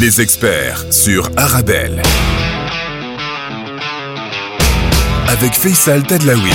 Les experts sur Arabelle. Avec Faisal Tadlaoui.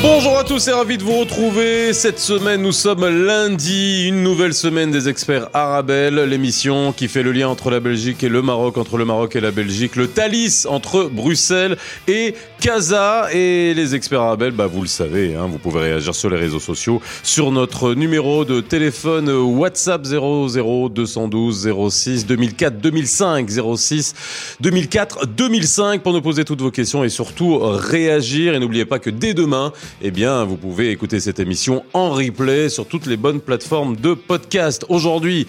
Bonjour à tous et ravi de vous retrouver. Cette semaine, nous sommes lundi, une nouvelle semaine des experts Arabelle, l'émission qui fait le lien entre la Belgique et le Maroc, entre le Maroc et la Belgique, le Thalys entre Bruxelles et Casa. Et les experts Arabelle, bah, vous le savez, hein, vous pouvez réagir sur les réseaux sociaux, sur notre numéro de téléphone WhatsApp 00 212 06 2004 2005 06 2004 2005 pour nous poser toutes vos questions et surtout réagir. Et n'oubliez pas que dès demain, eh bien, vous pouvez écouter cette émission en replay sur toutes les bonnes plateformes de podcast. Aujourd'hui,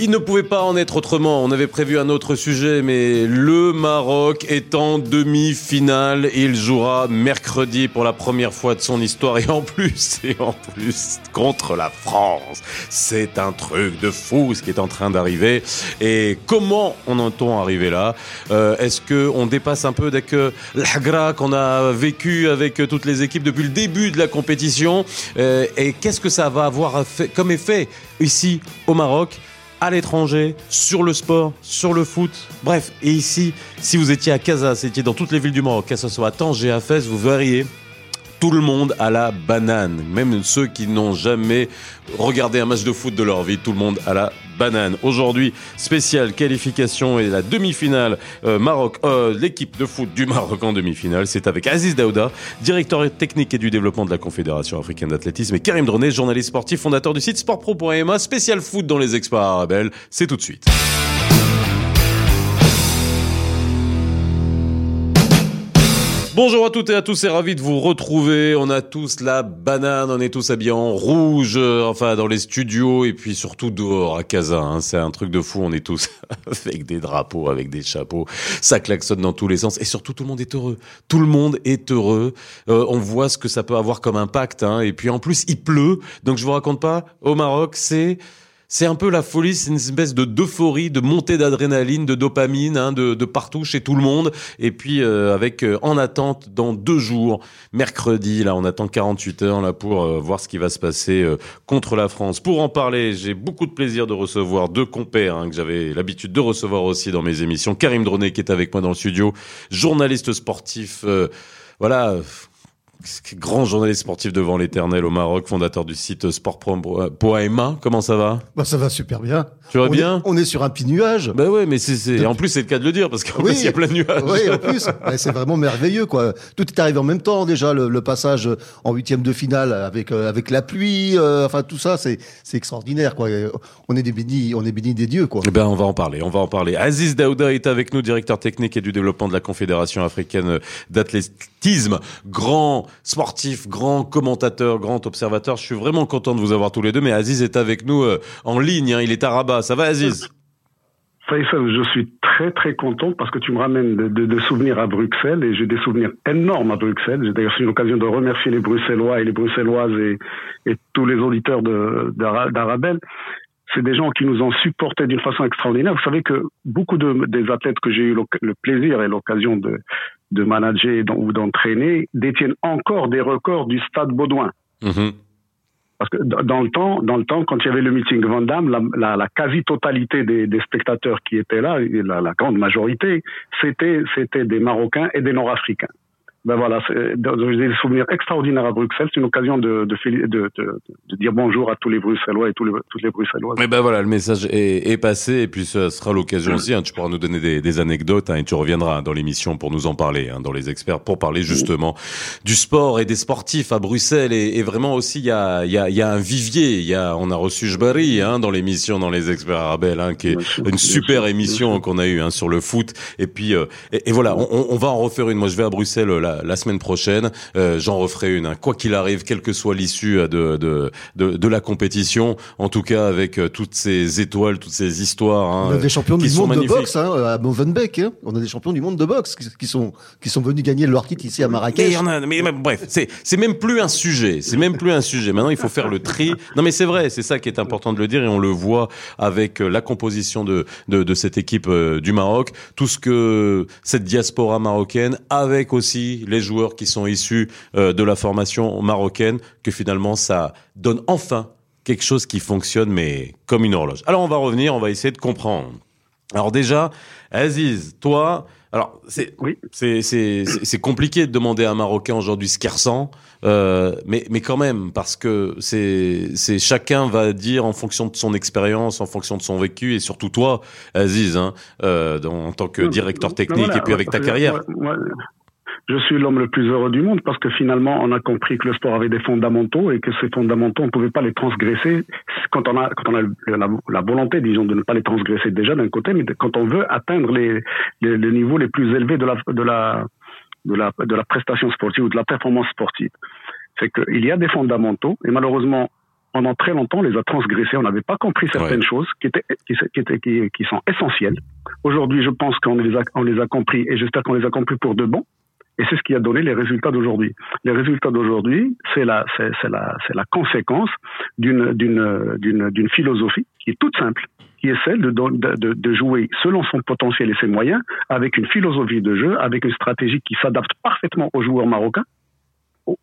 il ne pouvait pas en être autrement. On avait prévu un autre sujet, mais le Maroc est en demi-finale. Il jouera mercredi pour la première fois de son histoire et en plus, et en plus contre la France. C'est un truc de fou ce qui est en train d'arriver. Et comment on entend arriver là? Euh, Est-ce que on dépasse un peu avec euh, l'agra qu'on a vécu avec euh, toutes les équipes depuis le début de la compétition euh, Et qu'est-ce que ça va avoir comme effet ici au Maroc? À l'étranger, sur le sport, sur le foot. Bref, et ici, si vous étiez à Casa, si vous étiez dans toutes les villes du Maroc, que ce soit à Tanger, à Fès, vous verriez tout le monde à la banane. Même ceux qui n'ont jamais regardé un match de foot de leur vie, tout le monde à la banane. Aujourd'hui, spéciale qualification et la demi-finale euh, Maroc, euh, l'équipe de foot du Maroc en demi-finale. C'est avec Aziz Daouda, directeur technique et du développement de la Confédération africaine d'athlétisme, et Karim Dronet, journaliste sportif, fondateur du site sportpro.ma, spécial foot dans les experts arabelles. C'est tout de suite. Bonjour à toutes et à tous, c'est ravi de vous retrouver. On a tous la banane, on est tous habillés en rouge, euh, enfin dans les studios et puis surtout dehors à Casa. Hein. C'est un truc de fou, on est tous avec des drapeaux, avec des chapeaux. Ça klaxonne dans tous les sens et surtout tout le monde est heureux. Tout le monde est heureux. Euh, on voit ce que ça peut avoir comme impact. Hein. Et puis en plus, il pleut. Donc je vous raconte pas, au Maroc, c'est c'est un peu la folie, c'est une espèce de d'euphorie, de montée d'adrénaline, de dopamine, hein, de, partout chez tout le monde. Et puis euh, avec euh, en attente dans deux jours, mercredi, là on attend 48 heures là pour euh, voir ce qui va se passer contre la France. Pour en parler, j'ai beaucoup de plaisir de recevoir deux compères hein, que j'avais l'habitude de recevoir aussi dans mes émissions. Karim Dronet qui est avec moi dans le studio, journaliste sportif, voilà grand journaliste sportif devant l'éternel au Maroc, fondateur du site sport.ma. Comment ça va? Bah Ça va super bien. Tu vas on bien? est, On est sur un petit nuage. Bah ouais, mais c'est en plus c'est le cas de le dire parce qu'en oui, plus il y a plein de nuages. Oui, en plus, bah, c'est vraiment merveilleux quoi. Tout est arrivé en même temps déjà le, le passage en huitième de finale avec euh, avec la pluie, euh, enfin tout ça c'est c'est extraordinaire quoi. On est des bénis, on est bénis des dieux quoi. Eh ben on va en parler, on va en parler. Aziz Daouda est avec nous, directeur technique et du développement de la Confédération africaine d'athlétisme, grand sportif, grand commentateur, grand observateur. Je suis vraiment content de vous avoir tous les deux. Mais Aziz est avec nous euh, en ligne. Hein. Il est à Rabat. Ça va, Aziz? Je suis très très content parce que tu me ramènes de, de, de souvenirs à Bruxelles et j'ai des souvenirs énormes à Bruxelles. J'ai d'ailleurs eu l'occasion de remercier les Bruxellois et les Bruxelloises et, tous les auditeurs d'Arabelle. C'est des gens qui nous ont supportés d'une façon extraordinaire. Vous savez que beaucoup de, des athlètes que j'ai eu le plaisir et l'occasion de, de manager ou d'entraîner détiennent encore des records du stade Baudouin. Mmh. Parce que dans le temps, dans le temps, quand il y avait le meeting Van Damme, la, la, la quasi-totalité des, des, spectateurs qui étaient là, la, la grande majorité, c'était c'était des Marocains et des Nord-Africains ben voilà, j'ai des souvenirs extraordinaires à Bruxelles. C'est une occasion de, de, de, de, dire bonjour à tous les Bruxellois et tous les, toutes les Bruxelloises. Mais ben voilà, le message est, est passé et puis ce sera l'occasion aussi. Hein, tu pourras nous donner des, des anecdotes hein, et tu reviendras dans l'émission pour nous en parler, hein, dans les experts, pour parler justement du sport et des sportifs à Bruxelles. Et, et vraiment aussi, il y a, y, a, y a un vivier. Il y a, on a reçu Jbari hein, dans l'émission, dans les experts arabes, hein, qui est sûr, une super émission qu'on a eue hein, sur le foot. Et puis, euh, et, et, voilà, on, on va en refaire une. Moi, je vais à Bruxelles là la, semaine prochaine. Euh, J'en referai une, hein. quoi qu'il arrive, quelle que soit l'issue de, de, de, de, la compétition. En tout cas, avec euh, toutes ces étoiles, toutes ces histoires. Hein, on a des champions du monde magnifiques. de boxe hein, à Movenbeek. Hein. On a des champions du monde de boxe qui, sont qui sont venus gagner leur titre ici à Marrakech. Mais, a, mais, mais bref, c'est c'est même plus un sujet. C'est même plus un sujet. Maintenant, il faut faire le tri. Non, mais c'est vrai, c'est ça qui est important de le dire et on le voit avec euh, la composition de de, de cette équipe euh, du Maroc, tout ce que cette diaspora marocaine, avec aussi les joueurs qui sont issus euh, de la formation marocaine, que finalement ça donne enfin quelque chose qui fonctionne, mais comme une horloge. Alors on va revenir, on va essayer de comprendre. Alors déjà, Aziz, toi, alors c'est Oui. c'est compliqué de demander à un Marocain aujourd'hui ce qu'il ressent, euh, mais mais quand même parce que c'est c'est chacun va dire en fonction de son expérience, en fonction de son vécu et surtout toi, Aziz, hein, euh, en tant que directeur technique voilà, et puis avec ta carrière. moi- moi, je suis l'homme le plus heureux du monde parce que finalement, on a compris que le sport avait des fondamentaux et que ces fondamentaux, on ne pouvait pas les transgresser quand on a, quand on a la, la volonté, disons, de ne pas les transgresser déjà d'un côté, mais quand on veut atteindre les, les, les niveaux les plus élevés de la, de la, de la, de la prestation sportive ou de la performance sportive. C'est qu'il y a des fondamentaux et malheureusement, pendant très longtemps, on les a transgressés. On n'avait pas compris certaines choses qui étaient, qui, qui étaient, qui, qui sont essentielles. Aujourd'hui, je pense qu'on les a, on les a compris et j'espère qu'on les a compris pour de bon. Et c'est ce qui a donné les résultats d'aujourd'hui. Les résultats d'aujourd'hui, c'est la, c'est, c'est la, c'est la conséquence d'une, d'une, d'une, d'une philosophie qui est toute simple, qui est celle de, de, de, jouer selon son potentiel et ses moyens, avec une philosophie de jeu, avec une stratégie qui s'adapte parfaitement aux joueurs marocains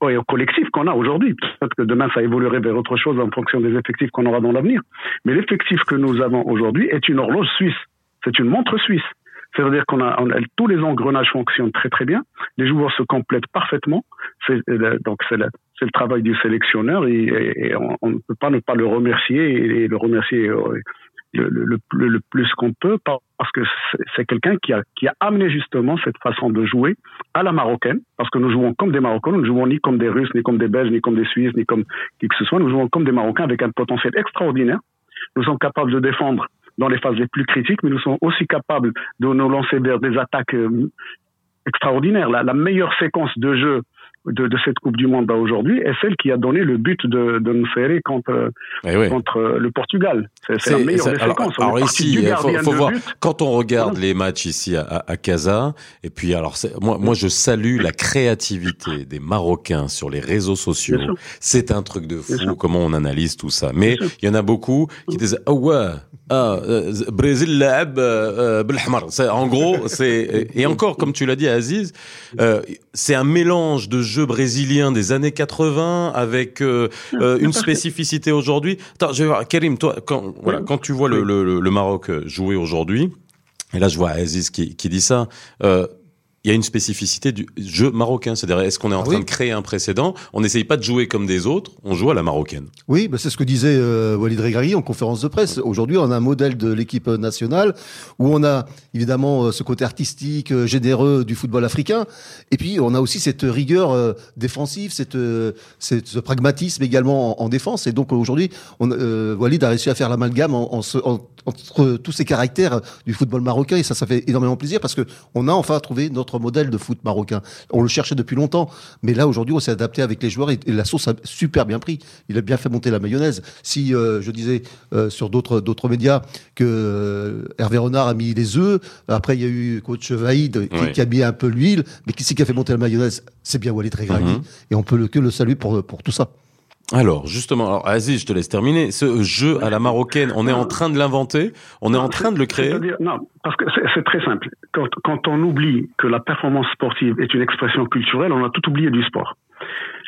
et au collectif qu'on a aujourd'hui. Peut-être que demain, ça évoluerait vers autre chose en fonction des effectifs qu'on aura dans l'avenir. Mais l'effectif que nous avons aujourd'hui est une horloge suisse. C'est une montre suisse. C'est-à-dire qu'on a, on a- tous les engrenages fonctionnent très très bien. Les joueurs se complètent parfaitement. C'est, euh, donc c'est le, c'est le travail du sélectionneur et, et- et on, ne peut pas ne pas le remercier et, le remercier euh, le, le, le, le plus qu'on peut parce que c'est quelqu'un qui a, qui a amené justement cette façon de jouer à la marocaine parce que nous jouons comme des Marocains, nous ne jouons ni comme des Russes, ni comme des Belges, ni comme des Suisses, ni comme qui que ce soit. Nous jouons comme des Marocains avec un potentiel extraordinaire. Nous sommes capables de défendre dans les phases les plus critiques, mais nous sommes aussi capables de nous lancer vers des attaques euh, extraordinaires. La, la meilleure séquence de jeu de, cette Coupe du Monde bah, aujourd'hui est celle qui a donné le but de, de Mferré contre, eh contre euh, le Portugal. C'est la meilleure ça, alors. Alors, ici, il faut, voir, quand on regarde les matchs ici à, Casa, et puis alors, moi, moi je salue la créativité des Marocains sur les réseaux sociaux. C'est un truc de fou comment on analyse tout ça. Mais il y en a beaucoup qui disent Ah ouais, ah, euh, Brésil l'ab, euh, En gros, c'est. Et encore, comme tu l'as dit, Aziz, c'est un mélange de jeux brésiliens des années 80 avec euh, euh, une spécificité aujourd'hui. Attends, je vais voir Karim, toi quand voilà, Oui. quand tu vois le, Maroc euh, jouer aujourd'hui, et là je vois Aziz qui, qui dit ça. euh, il y a une spécificité du jeu marocain, c'est-à-dire est-ce qu'on est en Ah train oui. de créer un précédent? On n'essaye pas de jouer comme des autres, on joue à la marocaine. Oui, bah, c'est ce que disait euh, Walid Regragui en conférence de presse. Aujourd'hui, on a un modèle de l'équipe nationale où on a évidemment euh, ce côté artistique, euh, généreux du football africain, et puis on a aussi cette rigueur euh, défensive, cette, euh, cette- ce pragmatisme également en, en défense. Et donc aujourd'hui, Walid a réussi à faire l'amalgame en, en se- en- entre tous ces caractères du football marocain, et ça, ça fait énormément plaisir parce que on a enfin trouvé notre modèle de foot marocain. On le cherchait depuis longtemps, mais là aujourd'hui, on s'est adapté avec les joueurs et, et la sauce a super bien pris. Il a bien fait monter la mayonnaise. Si euh, je disais euh, sur d'autres d'autres médias que euh, Hervé Renard a mis les œufs, après il y a eu coach Vaïd qui, Ouais. qui a mis un peu l'huile, mais qui c'est qui a fait monter la mayonnaise? C'est bien Walid Regragui. Mhm. Et on peut le, que le saluer pour, pour tout ça. Alors, justement, alors, Aziz, je te laisse terminer. Ce jeu à la marocaine, on est en train de l'inventer, on est en train de le créer? Non, parce que c'est c'est très simple. Quand, quand on oublie que la performance sportive est une expression culturelle, on a tout oublié du sport.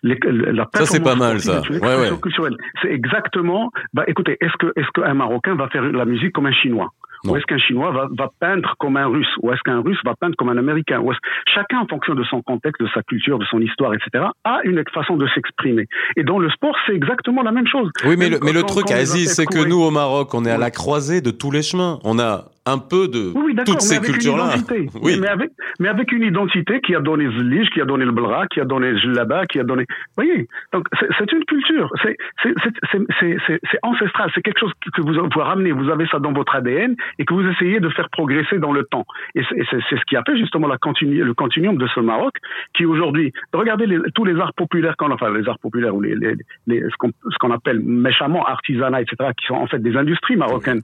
Les- la Ça, c'est pas mal, ça. sportive est une Ouais, ouais. culturelle. C'est exactement. Bah, écoutez, est-ce que est-ce qu'un Marocain va faire la musique comme un Chinois? Non. Ou est-ce qu'un Chinois va, va peindre comme un Russe? Ou est-ce qu'un Russe va peindre comme un Américain? Ou Chacun, en fonction de son contexte, de sa culture, de son histoire, etc., a une façon de s'exprimer? Et dans le sport, c'est exactement la même chose. Oui, mais le, mais le truc, Aziz, c'est que nous, au Maroc, on est à la croisée de tous les chemins. On a un peu de Oui, toutes ces avec une cultures-là. identité. Oui. Mais avec, mais avec une identité qui a donné Zlige, qui a donné le Blra, qui a donné Jlaba, qui a donné. Vous voyez Donc, c'est- une culture. C'est c'est- c'est- c'est- c'est- c'est- c'est ancestral. C'est quelque chose que vous, vous ramenez. Vous avez ça dans votre ADN et que vous essayez de faire progresser dans le temps. Et c'est ce qui a fait justement la continu, le continuum de ce Maroc qui aujourd'hui. Regardez les- tous les arts populaires, qu'on, enfin, les arts populaires ou les, les, les- ce qu'on ce qu'on appelle méchamment artisanat, etc., qui sont en fait des industries marocaines.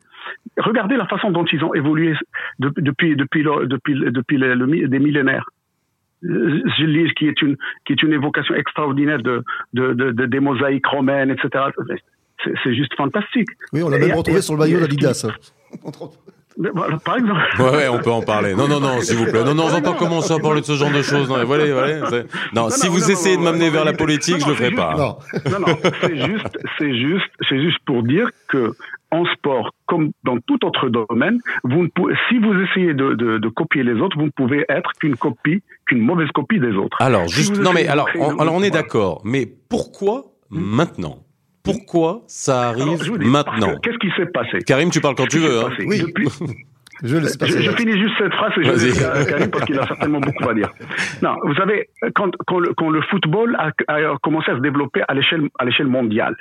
Regardez la façon dont ils ont évolué de- depuis depuis le- depuis le- depuis le- des millénaires. Zillige, qui est une qui est une évocation extraordinaire de de, de, de- des mosaïques romaines, etc. C'est- juste fantastique. Oui, on l'a même et- retrouvé et- sur le maillot d'Adidas. hein. par exemple. Ouais, on peut en parler. Non, non, non, s'il vous plaît. Non, non, on va pas commencer à parler de ce genre de choses. Non, voilà, voilà. Non, si vous essayez de m'amener vers la politique, je le ferai pas. Non, non, c'est juste, c'est juste, c'est juste pour dire que en sport, comme dans tout autre domaine, vous ne pouvez, si vous essayez de, de, de, copier les autres, vous ne pouvez être qu'une copie, qu'une mauvaise copie des autres. Alors, juste, non, mais alors, on, alors on est d'accord. Mais pourquoi hmm. maintenant pourquoi ça arrive maintenant Qu'est-ce qui s'est passé Karim, tu parles quand tu veux. Hein. Oui. Depuis... Je, je, je, finis juste cette phrase et je laisse Karim parce qu'il a certainement beaucoup à dire. Non, vous savez, quand, quand, le, quand le, football a, a, commencé à se développer à l'échelle à l'échelle mondiale,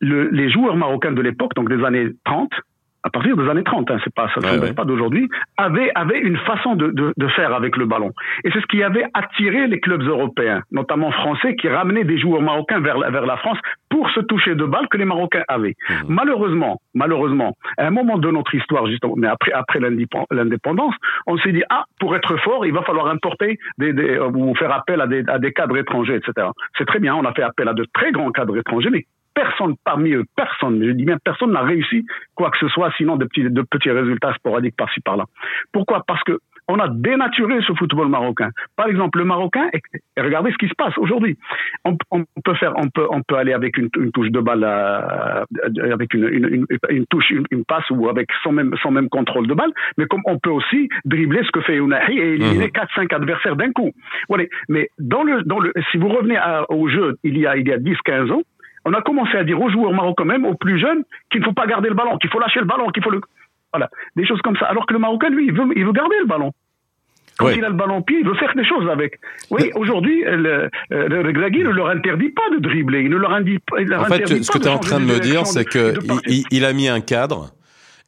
le, les joueurs marocains de l'époque, donc des années 30, à partir des années 30, hein, c'est pas, ça ne ouais, pas d'aujourd'hui, avait, avait une façon de, de, de, faire avec le ballon. Et c'est ce qui avait attiré les clubs européens, notamment français, qui ramenaient des joueurs marocains vers, vers la France pour se toucher de balles que les Marocains avaient. Mmh. Malheureusement, malheureusement, à un moment de notre histoire, justement, mais après, après l'indépendance, on s'est dit, ah, pour être fort, il va falloir importer des, des, ou faire appel à des, à des cadres étrangers, etc. C'est très bien, on a fait appel à de très grands cadres étrangers, mais personne parmi eux, personne, je dis bien personne n'a réussi quoi que ce soit, sinon de petits, de petits résultats sporadiques par-ci par-là. Pourquoi? Parce que on a dénaturé ce football marocain. Par exemple, le marocain, et, regardez ce qui se passe aujourd'hui. On, on, peut faire, on peut, on peut aller avec une, une touche de balle, à, avec une, une, une touche, une, passe ou avec son même, son même contrôle de balle, mais comme on peut aussi dribbler ce que fait Unahi et éliminer mmh. 4-5 adversaires d'un coup. Voilà. Mais dans le, dans le, si vous revenez à, au jeu il y a, il y a 10-15 ans, on a commencé à dire aux joueurs marocains même, aux plus jeunes, qu'il ne faut pas garder le ballon, qu'il faut lâcher le ballon, qu'il faut le... Voilà, des choses comme ça. Alors que le Marocain, lui, il veut, il veut garder le ballon. Quand il a le ballon au pied, il veut faire des choses avec. Oui, aujourd'hui, le, le Regragui ne leur interdit pas de dribbler. Il ne leur, indique, il leur en fait, ce que tu es en train de me dire, c'est que il, il, a mis un cadre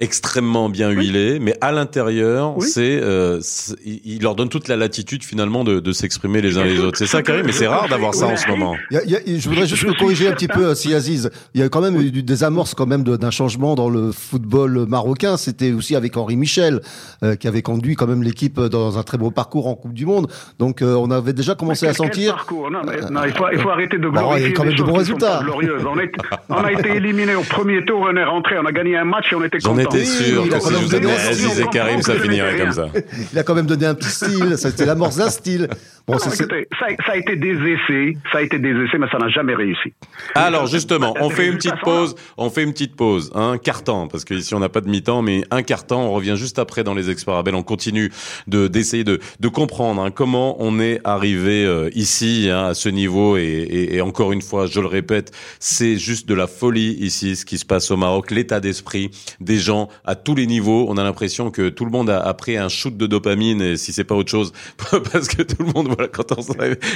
extrêmement bien huilé, oui. mais à l'intérieur, oui. c'est, euh, il leur donne toute la latitude finalement de, de s'exprimer les uns les autres. C'est ça, Karim, mais c'est rare d'avoir ça en ce moment. Il y a, il y a, je voudrais juste le corriger un petit peu, si Aziz. Il y a quand même eu des amorces quand même d'un changement dans le football marocain. C'était aussi avec Henri Michel, euh, qui avait conduit quand même l'équipe dans un très beau parcours en Coupe du Monde. Donc euh, on avait déjà commencé à sentir. Parcours? Non, mais, non, il faut, il faut arrêter de glorifier. Bon, il y a quand même de bons résultats. On, est, on, a été éliminé au premier tour, on est rentré, on a gagné un match et on était content était sûr. A si je vous donné Aziz et Karim, ça finirait comme ça. Il a quand même donné un petit style. C'était l'amorce d'un style. Bon, non, écoutez, ça, ça, a été des essais, ça a été des essais, mais ça n'a jamais réussi. Alors justement, on fait une petite pause, on fait une petite pause, un quart temps, parce qu'ici on n'a pas de mi-temps, mais un quart temps. On revient juste après dans les experts Abel. On continue de d'essayer de, de comprendre hein, comment on est arrivé euh, ici hein, à ce niveau. Et, et, et, encore une fois, je le répète, c'est juste de la folie ici, ce qui se passe au Maroc, l'état d'esprit des gens à tous les niveaux. On a l'impression que tout le monde a, a pris un shoot de dopamine, et si c'est pas autre chose, parce que tout le monde voilà, quand on,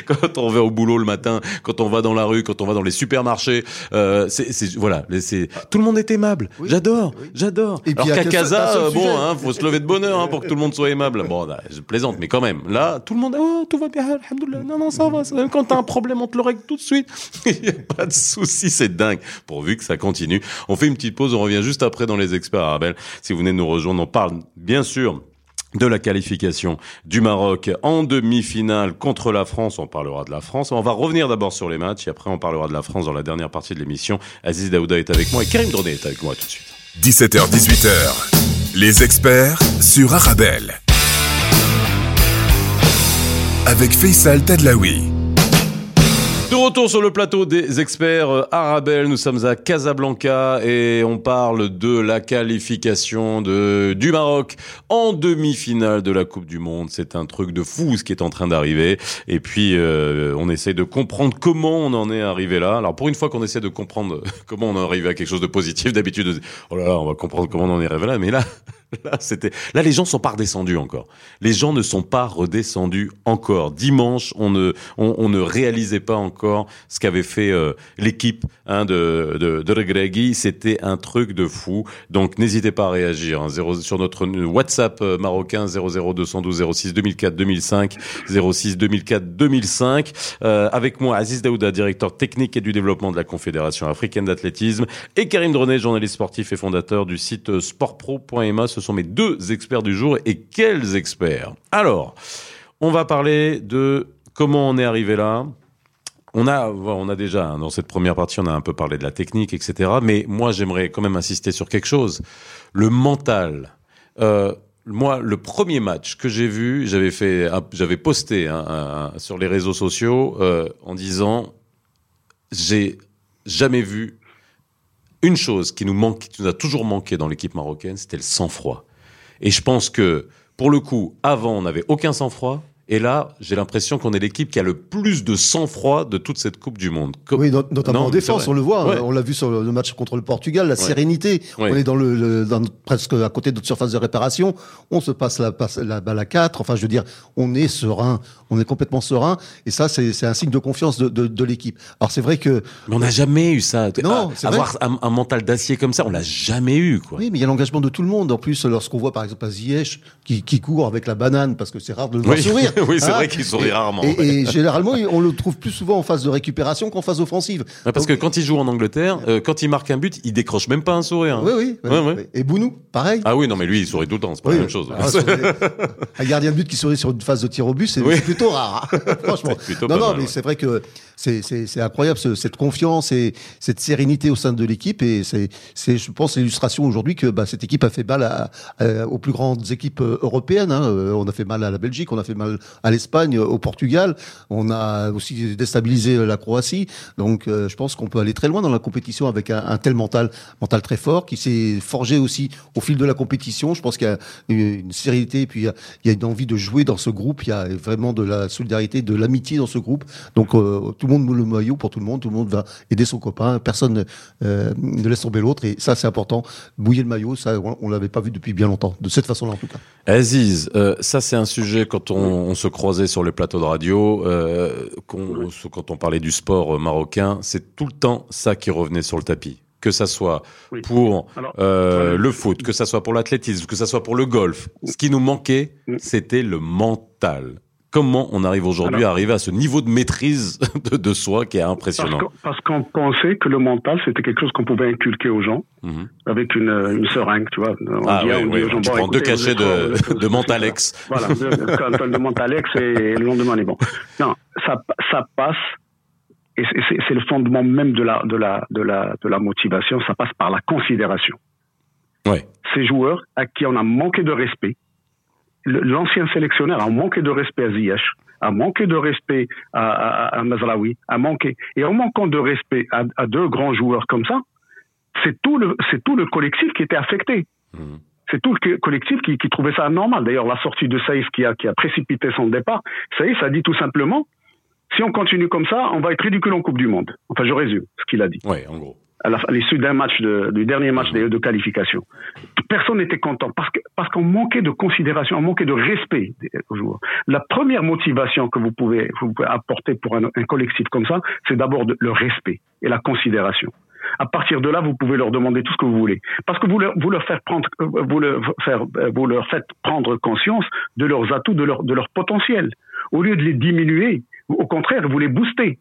quand on va au boulot le matin, quand on va dans la rue, quand on va dans les supermarchés, euh, c'est voilà, c'est tout le monde est aimable. Oui, j'adore, oui. j'adore. Et Alors qu'à Casa, euh, bon, hein, faut se lever de bonheur hein, pour que tout le monde soit aimable. Bon, là, je plaisante, mais quand même, là, tout le monde, oh, tout va bien. Non, non, ça va. Même quand t'as un problème, on te le règle tout de suite. Il n'y a pas de souci, c'est dingue. Pourvu que ça continue. On fait une petite pause, on revient juste après dans les experts Arabel. Si vous venez de nous rejoindre, on parle bien sûr de la qualification du Maroc en demi-finale contre la France. On parlera de la France. On va revenir d'abord sur les matchs et après on parlera de la France dans la dernière partie de l'émission. Aziz Daouda est avec moi et Karim Dronet est avec moi tout de suite. 17h, 18h. Les experts sur Arabelle. Avec Faisal Tadlaoui. De retour sur le plateau des experts Arabel, nous sommes à Casablanca et on parle de la qualification de, du Maroc en demi-finale de la Coupe du Monde. C'est un truc de fou ce qui est en train d'arriver. Et puis euh, on essaie de comprendre comment on en est arrivé là. Alors pour une fois qu'on essaie de comprendre comment on est arrivé à quelque chose de positif, d'habitude, oh là là, on va comprendre comment on en est arrivé là. Mais là, Là, c'était, là, les gens sont pas redescendus encore. Les gens ne sont pas redescendus encore. Dimanche, on ne, on, ne réalisait pas encore ce qu'avait fait euh, l'équipe hein, de, de, Regregui. C'était un truc de fou. Donc, n'hésitez pas à réagir. Hein, sur notre WhatsApp euh, marocain 00212 06 2004 2005 06 2004 2005. Euh, avec moi, Aziz Daouda, directeur technique et du développement de la Confédération africaine d'athlétisme, et Karim Dronet, journaliste sportif et fondateur du site sportpro.ma. Ce sont mes deux experts du jour. Et quels experts? Alors, on va parler de comment on est arrivé là. On a, on a déjà, hein, dans cette première partie, on a un peu parlé de la technique, etc. Mais moi, j'aimerais quand même insister sur quelque chose. Le mental Euh, moi, le premier match que j'ai vu, j'avais fait, j'avais posté sur les réseaux sociaux euh, en disant, j'ai jamais vu une chose qui nous manque, qui nous a toujours manqué dans l'équipe marocaine, c'était le sang-froid. Et je pense que, pour le coup, avant, on n'avait aucun sang-froid. Et là, j'ai l'impression qu'on est l'équipe qui a le plus de sang-froid de toute cette Coupe du Monde. Oui, notamment en défense, on le voit. On l'a vu sur le match contre le Portugal, la sérénité. On est dans le, presque à côté de notre surface de réparation. On se passe la, la balle à 4. Enfin, je veux dire, on est serein. On est complètement serein. Et ça, c'est un signe de confiance de, de, l'équipe. Alors, c'est vrai que. Mais on n'a jamais eu ça. Non, Avoir un, mental d'acier comme ça, on l'a jamais eu, quoi. Oui, mais il y a l'engagement de tout le monde. En plus, lorsqu'on voit, par exemple, Ziyech, qui, qui court avec la banane, parce que c'est rare de le voir sourire. oui, c'est hein vrai qu'il sourit rarement. Et, généralement, on le trouve plus souvent en phase de récupération qu'en phase offensive. parce que quand il joue en Angleterre, euh, quand il marque un but, il décroche même pas un sourire. Oui, oui. oui, Et Bounou, pareil. Ah oui, non, mais lui, il sourit tout le temps. C'est pas la même chose. Ah, un gardien de but qui sourit sur une phase de tir au but, c'est plutôt rare. Franchement. Non, non, mais c'est vrai que c'est incroyable cette confiance et cette sérénité au sein de l'équipe et c'est je pense l'illustration aujourd'hui que bah, cette équipe a fait mal à, aux plus grandes équipes euh, européennes. Hein. Euh, on a fait mal à la Belgique, on a fait mal à l'Espagne, au Portugal, on a aussi déstabilisé la Croatie. Donc euh, je pense qu'on peut aller très loin dans la compétition avec un, tel mental mental très fort qui s'est forgé aussi au fil de la compétition. Je pense qu'il y a une, sérénité et puis il y, a, une envie de jouer dans ce groupe. Il y a vraiment de la solidarité, de l'amitié dans ce groupe. Donc tout le monde moule le maillot pour tout le monde, tout le monde va aider son copain, personne euh, ne laisse tomber l'autre, et ça c'est important. Bouiller le maillot, ça on, l'avait pas vu depuis bien longtemps, de cette façon-là en tout cas. Aziz, euh, ça c'est un sujet quand on, se croisait sur les plateaux de radio, euh, quand on parlait du sport marocain, c'est tout le temps ça qui revenait sur le tapis. Que ça soit pour le foot, que ça soit pour l'athlétisme, que ça soit pour le golf. Ce qui nous manquait, c'était le mental. Comment on arrive aujourd'hui à arriver à ce niveau de maîtrise de, soi qui est impressionnant Parce qu'on pensait que le mental, c'était quelque chose qu'on pouvait inculquer aux gens mhm. avec une, une, seringue, tu vois. On ah oui, oui. tu prends deux cachets de, de Mentalex. Voilà, de, de Mentalex et le lendemain, on est bon. Non, ça, ça passe et c'est le fondement même de la, de, la, de, la, de la motivation, ça passe par la considération. Ouais. Ces joueurs à qui on a manqué de respect, l'ancien sélectionneur a manqué de respect à Ziyech, a manqué de respect à, à, à Mazraoui, a manqué. Et en manquant de respect à, à deux grands joueurs comme ça, c'est tout le, c'est tout le collectif qui était affecté. Mmh. C'est tout le collectif qui, qui trouvait ça anormal. D'ailleurs, la sortie de Saïf qui a, qui a précipité son départ, Saïf a dit tout simplement, si on continue comme ça, on va être ridicule en Coupe du Monde. Enfin, je résume ce qu'il a dit. Oui, en gros à l'issue d'un match de, du dernier match de, qualification. Personne n'était content parce que parce qu'on manquait de considération, on manquait de respect aux joueurs. La première motivation que vous pouvez vous pouvez apporter pour un, un collectif comme ça, c'est d'abord le respect et la considération. À partir de là, vous pouvez leur demander tout ce que vous voulez, parce que vous leur, vous leur faites prendre, leur, faire, vous leur faites prendre conscience de leurs atouts, de leur, de leur potentiel. Au lieu de les diminuer, au contraire, vous les boostez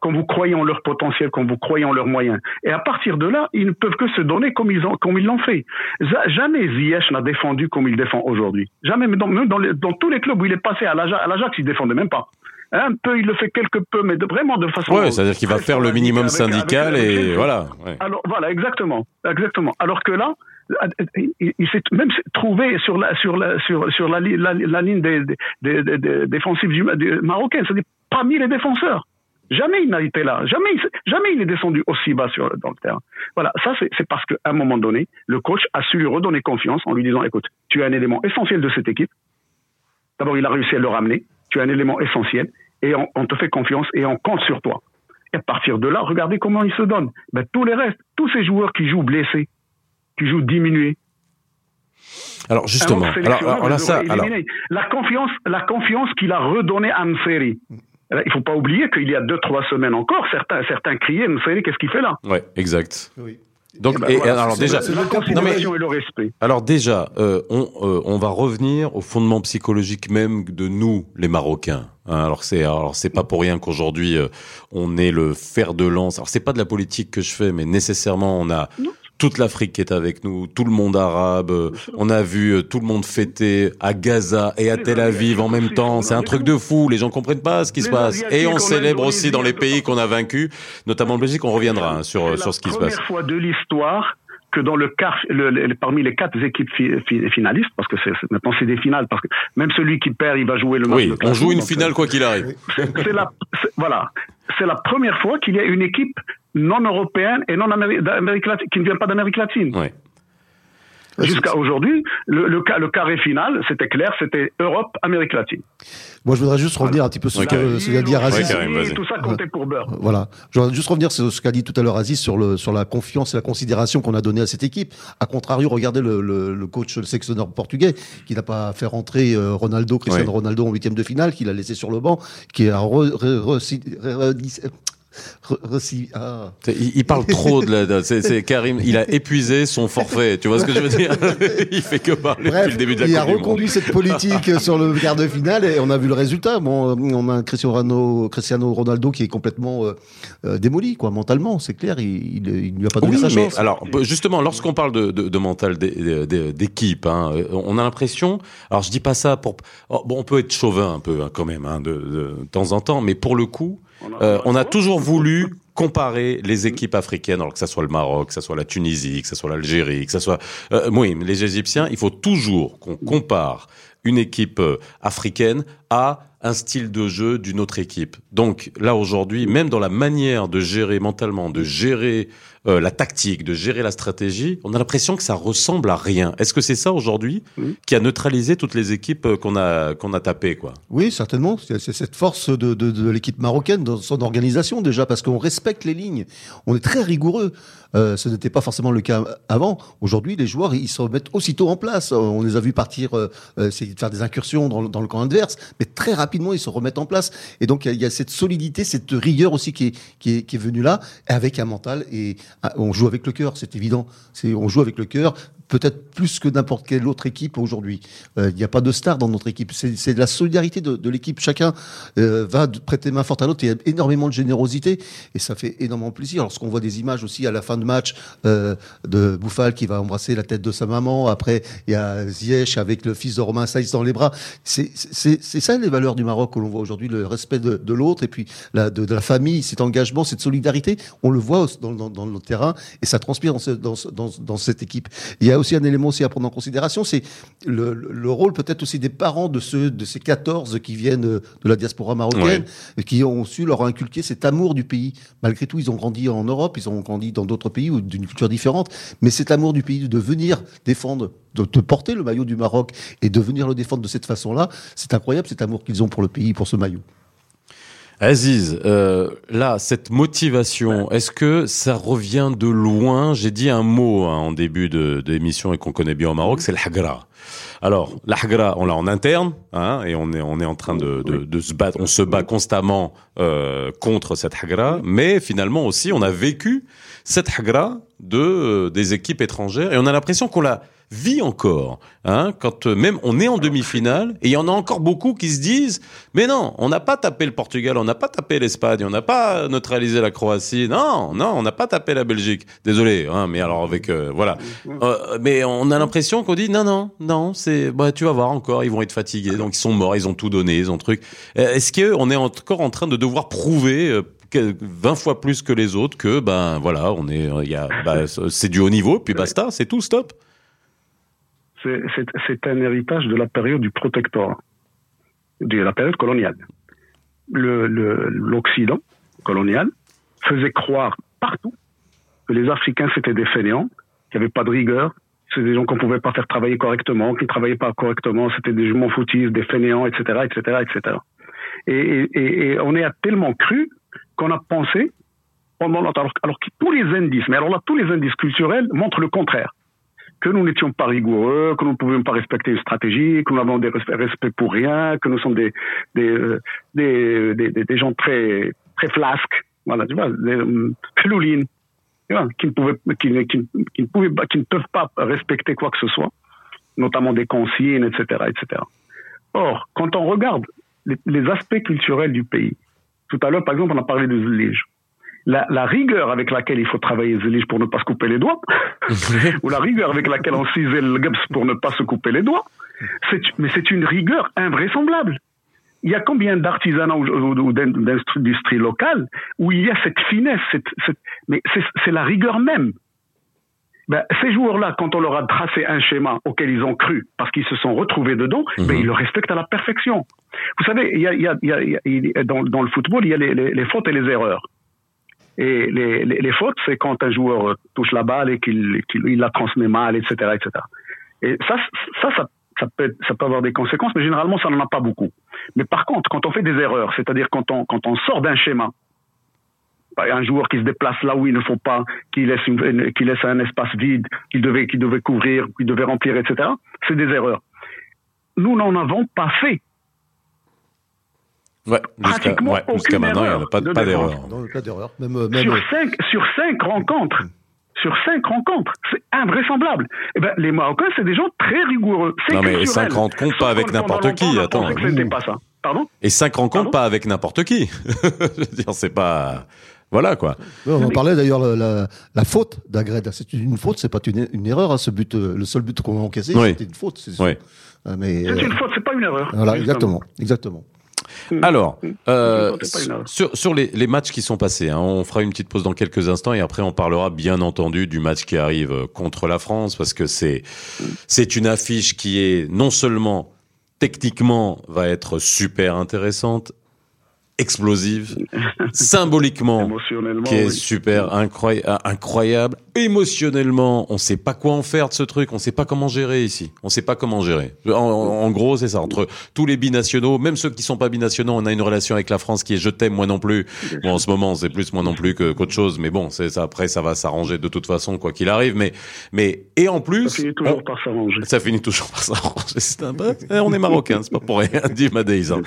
quand vous croyez en leur potentiel, quand vous croyez en leurs moyens. Et à partir de là, ils ne peuvent que se donner comme ils ont, comme ils l'ont fait. Jamais Ziyech n'a défendu comme il défend aujourd'hui. Jamais, mais dans, même dans, dans, tous les clubs où il est passé à l'Ajax, il défendait même pas. Un peu, il le fait quelque peu, mais de, vraiment de façon. Ouais, c'est-à-dire qu'il va faire le minimum syndical et voilà. Ouais. Alors voilà, exactement, exactement. Alors que là, il, s'est même trouvé sur la sur la sur sur la, la, la ligne des, des, des, des défensives marocaines, c'est-à-dire parmi les défenseurs. Jamais il n'a été là. Jamais, jamais il est descendu aussi bas sur, dans le terrain. Voilà. Ça, c'est parce qu'à un moment donné, le coach a su lui redonner confiance en lui disant, écoute, tu es un élément essentiel de cette équipe. D'abord, il a réussi à le ramener. Tu es un élément essentiel et on, on, te fait confiance et on compte sur toi. Et à partir de là, regardez comment il se donne. Ben, tous les restes, tous ces joueurs qui jouent blessés, qui jouent diminués, alors justement, alors, alors, ça, alors... la confiance, la confiance qu'il a redonnée à Mseri. Il faut pas oublier qu'il y a deux, trois semaines encore, certains, certains criaient, vous savez, qu'est-ce qu'il fait là? Ouais, exact. Oui. Donc, eh ben et, alors déjà, non mais, et le respect. Alors déjà, euh, on, euh, on va revenir au fondement psychologique même de nous, les Marocains. Hein, alors c'est alors c'est pas pour rien qu'aujourd'hui euh, on est le fer de lance. Alors c'est pas de la politique que je fais, mais nécessairement on a toute l'Afrique est avec nous, tout le monde arabe. On a vu euh, tout le monde fêter à Gaza et à Tel Aviv en même temps. C'est un truc de fou. Les gens comprennent pas ce qui se passe. Et on célèbre aussi dans les pays qu'on a vaincus, notamment en Belgique. On reviendra hein, sur sur ce qui se passe. La première fois de l'histoire que dans le quart, le, parmi les quatre équipes finalistes, parce que c'est, maintenant c'est des finales, parce que même celui qui perd, il va jouer le match. Oui, on joue une finale quoi qu'il arrive. C'est la, voilà, c'est la première fois qu'il y a une équipe non européenne et non d'Amérique latine, qui ne vient pas d'Amérique latine. Oui. Jusqu'à aujourd'hui, le, le, le, carré final, c'était clair, c'était Europe, Amérique latine. Moi, je voudrais juste revenir un petit peu sur ce qu'a dit Aziz. tout ça comptait pour beurre. Voilà. Je voudrais juste revenir sur ce qu'a dit tout à l'heure Aziz sur, le, sur la confiance et la considération qu'on a donnée à cette équipe. A contrario, regardez le, le, le coach, le sectionneur portugais, qui n'a pas fait rentrer euh, Ronaldo, Cristiano Ronaldo en huitième de finale, qui l'a laissé sur le banc, qui a re, ah. Il, parle trop de la. C'est Karim, il a épuisé son forfait. Tu vois ce que je veux dire? Il fait que parler depuis le début de la Il a reconduit cette politique sur le quart de finale et on a vu le résultat. Bon, on a un Cristiano, Cristiano Ronaldo qui est complètement euh, euh, démoli, quoi, mentalement. C'est clair, il, il, lui a pas donné sa chance. alors, justement, lorsqu'on parle de, de, de mental d'équipe, hein, on a l'impression. Alors, je dis pas ça pour. Oh, bon, on peut être chauvin un peu hein, quand même, hein, de, de temps en temps, mais pour le coup. On a, euh, toujours voulu comparer les équipes africaines, alors que ce soit le Maroc, que ce soit la Tunisie, que ce soit l'Algérie, que ce soit euh, oui, les Égyptiens, il faut toujours qu'on compare une équipe euh, africaine à un style de jeu d'une autre équipe. Donc là aujourd'hui, même dans la manière de gérer mentalement, de gérer euh, la tactique, de gérer la stratégie, on a l'impression que ça ressemble à rien. Est-ce que c'est ça aujourd'hui qui a neutralisé toutes les équipes euh, qu'on a qu'on a tapées quoi? Oui, certainement. C'est cette force de, de, de l'équipe marocaine dans son organisation déjà parce qu'on respecte les lignes. On est très rigoureux. Euh, ce n'était pas forcément le cas avant. Aujourd'hui, les joueurs ils se remettent aussitôt en place. On les a vus partir, euh, essayer de faire des incursions dans, dans, le camp adverse, mais très rapidement ils se remettent en place. Et donc il y, y, a cette solidité, cette rigueur aussi qui est, qui est, qui est venue là, avec un mental et on joue avec le cœur, c'est évident. On joue avec le cœur peut-être plus que n'importe quelle autre équipe aujourd'hui. Euh, il n'y a pas de star dans notre équipe. C'est de la solidarité de, de l'équipe. Chacun euh, va prêter main forte à l'autre. Il y a énormément de générosité et ça fait énormément plaisir. Lorsqu'on voit des images aussi à la fin de match euh, de Bouffal qui va embrasser la tête de sa maman. Après, il y a Ziyech avec le fils de Romain Saïs dans les bras. C'est ça les valeurs du Maroc que l'on voit aujourd'hui, le respect de, de l'autre et puis la, de, la famille, cet engagement, cette solidarité. On le voit dans, dans, dans le terrain et ça transpire dans, ce, dans, cette équipe. Aussi un élément aussi à prendre en considération, c'est le, le, rôle peut-être aussi des parents de ceux de ces 14 qui viennent de la diaspora marocaine, qui ont su leur inculquer cet amour du pays. Malgré tout, ils ont grandi en Europe, ils ont grandi dans d'autres pays ou d'une culture différente, mais cet amour du pays, de venir défendre, de, de porter le maillot du Maroc et de venir le défendre de cette façon-là, c'est incroyable cet amour qu'ils ont pour le pays, pour ce maillot. Aziz, euh, là, cette motivation, est-ce que ça revient de loin? J'ai dit un mot hein, en début de, d'émission et qu'on connaît bien au Maroc, c'est le hagra. Alors, l'hagra, on l'a en interne, hein, et on est on est en train de, de, de se battre, on se bat constamment euh, contre cette hagra, mais finalement aussi, on a vécu cette hagra de euh, des équipes étrangères, et on a l'impression qu'on l'a vit encore. Hein, quand euh, même on est en demi-finale, et il y en a encore beaucoup qui se disent, mais non, on n'a pas tapé le Portugal, on n'a pas tapé l'Espagne, on n'a pas neutralisé la Croatie, non, non, on n'a pas tapé la Belgique. Désolé, hein, mais alors avec euh, voilà, euh, mais on a l'impression qu'on dit non, non, non, c'est, bah tu vas voir encore, ils vont être fatigués, donc ils sont morts, ils ont tout donné, ils ont truc. Est-ce qu'on est encore en train de devoir prouver 20 fois plus que les autres que ben voilà on est il y a bah, c'est du haut niveau puis basta c'est tout stop c'est un héritage de la période du protectorat, de la période coloniale. L'Occident colonial faisait croire partout que les Africains c'était des fainéants, qu'il n'y avait pas de rigueur, c'est des gens qu'on pouvait pas faire travailler correctement, qui ne travaillaient pas correctement, c'était des jumeaux foutistes, des fainéants, etc., etc., etc. Et, on est tellement cru qu'on a pensé pendant alors, alors que tous les indices, mais alors là tous les indices culturels montrent le contraire que nous n'étions pas rigoureux, que nous ne pouvions pas respecter une stratégie, que nous n'avons des respect pour rien, que nous sommes des des, euh, des, des, des, gens très très flasques, voilà, tu vois, des euh, flouline, tu vois, qui ne pouvaient qui, ne pouvaient qui ne peuvent pas respecter quoi que ce soit, notamment des consignes, etc., etc. Or, quand on regarde les, aspects culturels du pays, tout à l'heure, par exemple, on a parlé de Zlige la, la, rigueur avec laquelle il faut travailler Zelig pour ne pas se couper les doigts, ou la rigueur avec laquelle on cisait le GAPS pour ne pas se couper les doigts, mais c'est une rigueur invraisemblable. Il y a combien d'artisanats ou, d'industrie locale où il y a cette finesse, cette, cette, mais c'est la rigueur même. ben, ces joueurs-là, quand on leur a tracé un schéma auquel ils ont cru, parce qu'ils se sont retrouvés dedans, Mhm. ben, ils le respectent à la perfection. Vous savez, il y a, il y a, il y a- il y a- il y a- dans, dans le football, il y a les, les- les fautes et les erreurs. Et les, les, les fautes, c'est quand un joueur euh, touche la balle et qu'il il la transmet mal, etc., etc. Et ça, ça, ça, ça peut, ça peut avoir des conséquences, mais généralement, ça n'en a pas beaucoup. Mais par contre, quand on fait des erreurs, c'est-à-dire quand on, quand on sort d'un schéma, un joueur qui se déplace là où il ne faut pas, qui laisse, une- qui laisse un espace vide, qu'il devait, qu'il devait couvrir, qu'il devait remplir, etc., c'est des erreurs. Nous n'en avons pas fait. Ouais, jusqu'à ouais, jusqu'à aucune maintenant, il n'y en a erreur pas, de pas défense. d'erreur. Même, euh, même Sur euh, cinq, sur cinq rencontres, sur cinq rencontres, c'est invraisemblable. Eh ben, les Marocains, c'est des gens très rigoureux. C'est Non, mais cinq rencontres, pas avec n'importe qui, attends. pas ça. Pardon? Et cinq rencontres, Pardon? pas avec n'importe qui. Je veux dire, c'est pas. Voilà, quoi. ouais, on en parlait d'ailleurs, la, la, la faute d'Agred. C'est une faute, c'est pas une, une erreur. hein, ce but, euh, le seul but qu'on a encaissé, Oui. c'était une faute. c'est. Oui. Euh, Mais, euh, une faute, c'est pas une erreur. voilà, exactement, exactement. Alors, euh, C'est pas une erreur. sur, sur les, les matchs qui sont passés, hein, on fera une petite pause dans quelques instants et après on parlera bien entendu du match qui arrive euh, contre la France parce que c'est c'est une affiche qui est non seulement techniquement va être super intéressante, explosive, symboliquement qui est oui. super euh, incroyable. Émotionnellement, on sait pas quoi en faire de ce truc, on sait pas comment gérer ici. On sait pas comment gérer. En, gros, c'est ça. Entre tous les binationaux, même ceux qui sont pas binationaux, on a une relation avec la France qui est je t'aime, moi non plus. Bon, en ce moment, c'est plus moi non plus que qu'autre chose, mais bon, c'est ça. Après, ça va s'arranger de toute façon, quoi qu'il arrive. Mais, mais et en plus, Ça finit toujours on- par s'arranger. ça finit toujours par s'arranger. C'est un peu- eh, On est marocain, c'est pas pour rien, dit Madeis. hein.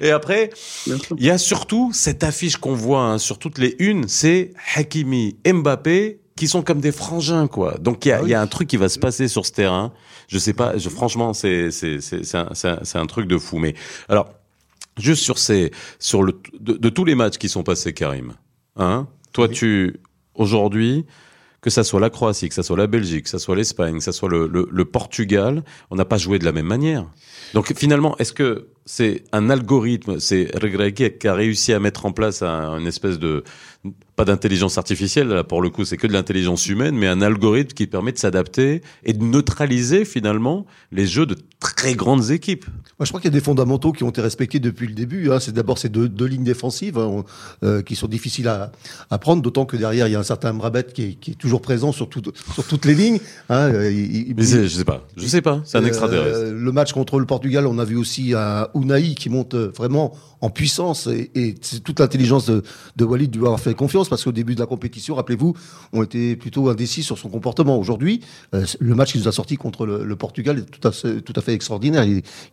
Et après, Il y a surtout cette affiche qu'on voit hein, sur toutes les unes, c'est Hakimi, Mbappé, qui sont comme des frangins, quoi. Donc il y a, il y a un truc qui va se passer sur ce terrain. Je sais pas, je, franchement, c'est c'est un, un- truc de fou. Mais alors, juste sur ces sur le de, de tous les matchs qui sont passés, Karim. Hein Toi, Oui. tu aujourd'hui. Que ça soit la Croatie, que ça soit la Belgique, que ça soit l'Espagne, que ça soit le, le, le Portugal, on n'a pas joué de la même manière. Donc finalement, est-ce que c'est un algorithme, c'est Regragui qui a réussi à mettre en place un, une espèce de pas d'intelligence artificielle là pour le coup, c'est que de l'intelligence humaine, mais un algorithme qui permet de s'adapter et de neutraliser finalement les jeux de très grandes équipes. Moi, je crois qu'il y a des fondamentaux qui ont été respectés depuis le début. Hein. C'est d'abord ces deux, deux lignes défensives hein, euh, qui sont difficiles à, à prendre, d'autant que derrière il y a un certain Mrabet qui est, qui est toujours présent sur, tout- sur toutes les lignes. Hein. Euh, il- il- Mais c'est- je sais pas, je sais pas, c'est un Euh, extraterrestre. le match contre le Portugal, on a vu aussi un Unai qui monte euh, vraiment en puissance et, et c'est toute l'intelligence de, de Walid de lui avoir fait confiance parce qu'au début de la compétition, rappelez-vous, on était plutôt indécis sur son comportement. Aujourd'hui, euh, le match qu'il nous a sorti contre le, Portugal est tout à fait, extraordinaire.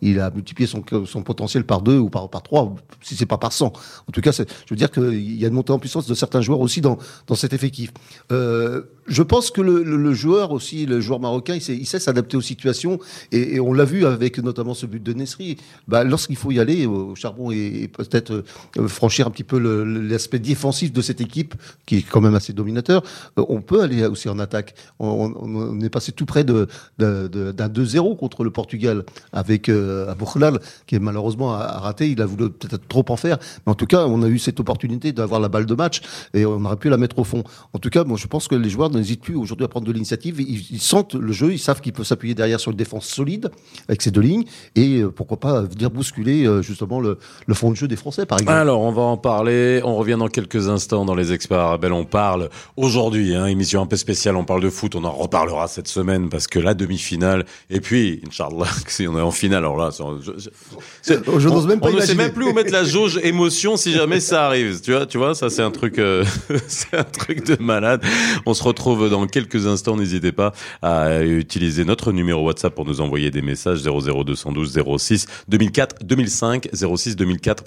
Il, a multiplié son, potentiel par deux ou par, trois, si c'est pas par cent. En tout cas, je veux dire qu'il y a une montée en puissance de certains joueurs aussi dans, dans cet effectif. Euh, je pense que le, joueur aussi, le joueur marocain, il sait, s'adapter aux situations et, on l'a vu avec notamment ce but de Nesri. Bah, lorsqu'il faut y aller au charbon et, peut-être euh, franchir un petit peu l'aspect défensif de cette équipe qui est quand même assez dominateur, euh, on peut aller aussi en attaque. On, est passé tout près d'un 2-0 contre le Portugal avec euh, Aboukhlal qui malheureusement a, a raté. Il a voulu peut-être trop en faire, mais en tout cas, on a eu cette opportunité d'avoir la balle de match et on aurait pu la mettre au fond. En tout cas, moi, je pense que les joueurs n'hésitent plus aujourd'hui à prendre de l'initiative. Ils, ils sentent le jeu, ils savent qu'ils peuvent s'appuyer derrière sur une défense solide avec ces deux lignes et euh, pourquoi pas venir bousculer euh, justement le, le fond de jeu des Français, par exemple. Alors, on va en parler. On revient dans quelques instants dans les experts. On parle aujourd'hui, hein, émission un peu spéciale. On parle de foot. On en reparlera cette semaine parce que la demi-finale. Et puis, Inch'Allah, si on est en finale, alors là, je, n'ose même pas on ne sait même plus où mettre la jauge émotion si jamais ça arrive. Tu vois, tu vois, ça c'est un truc, euh, c'est un truc de malade. On se retrouve dans quelques instants. N'hésitez pas à utiliser notre numéro WhatsApp pour nous envoyer des messages 00212 06 2004 2005 06 2004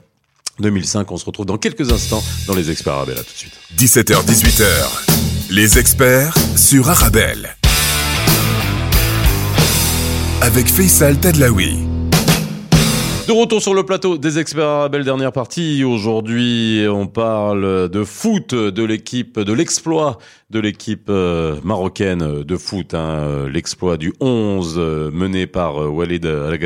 2005. On se retrouve dans quelques instants dans les experts arabes. Là, tout de suite. 17h-18h, les experts sur Arabelle. Avec Faisal Tadlaoui. De retour sur le plateau des experts arabes, dernière partie. Aujourd'hui, on parle de foot, de l'équipe, de l'exploit de l'équipe euh, marocaine de foot, hein, euh, l'exploit du 11 euh, mené par Walid al